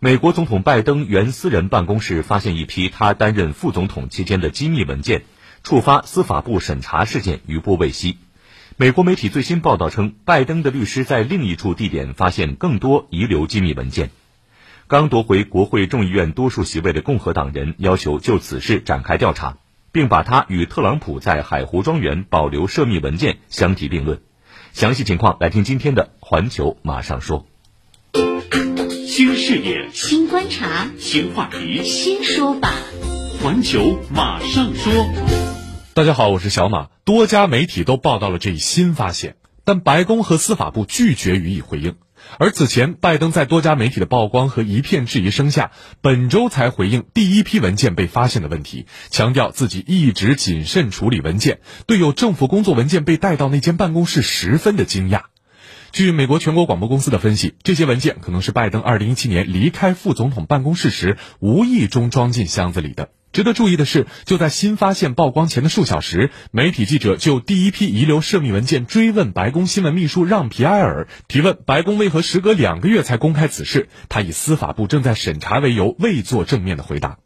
美国总统拜登原私人办公室发现一批他担任副总统期间的机密文件，触发司法部审查事件余波未息。美国媒体最新报道称，拜登的律师在另一处地点发现更多遗留机密文件。刚夺回国会众议院多数席位的共和党人要求就此事展开调查，并把他与特朗普在海湖庄园保留涉密文件相提并论。详细情况来听今天的《环球马上说》。新视野，新观察，新话题，新说法。环球马上说。大家好，我是小马。多家媒体都报道了这一新发现，但白宫和司法部拒绝予以回应。而此前，拜登在多家媒体的曝光和一片质疑声下，本周才回应第一批文件被发现的问题，强调自己一直谨慎处理文件，对有政府工作文件被带到那间办公室十分的惊讶。据美国全国广播公司的分析，这些文件可能是拜登2017年离开副总统办公室时无意中装进箱子里的。值得注意的是，就在新发现曝光前的数小时，媒体记者就第一批遗留涉密文件追问白宫新闻秘书让皮埃尔，提问白宫为何时隔两个月才公开此事，他以司法部正在审查为由，未做正面的回答。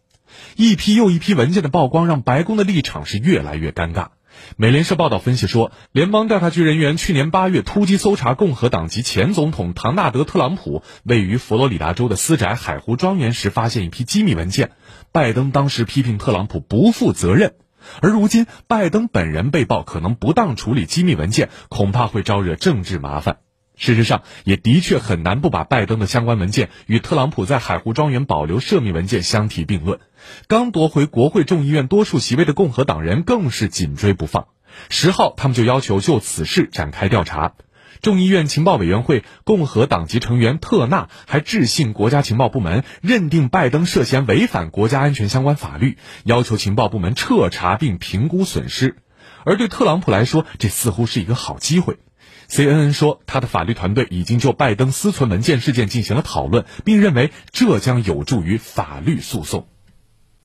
一批又一批文件的曝光，让白宫的立场是越来越尴尬。美联社报道分析说，联邦调查局人员去年八月突击搜查共和党籍前总统唐纳德·特朗普位于佛罗里达州的私宅海湖庄园时，发现一批机密文件。拜登当时批评特朗普不负责任，而如今拜登本人被曝可能不当处理机密文件，恐怕会招惹政治麻烦。事实上，也的确很难不把拜登的相关文件与特朗普在海湖庄园保留涉密文件相提并论。刚夺回国会众议院多数席位的共和党人更是紧追不放。十号，他们就要求就此事展开调查。众议院情报委员会共和党籍成员特纳还致信国家情报部门，认定拜登涉嫌违反国家安全相关法律，要求情报部门彻查并评估损失。而对特朗普来说，这似乎是一个好机会。CNN 说，他的法律团队已经就拜登私存文件事件进行了讨论，并认为这将有助于法律诉讼。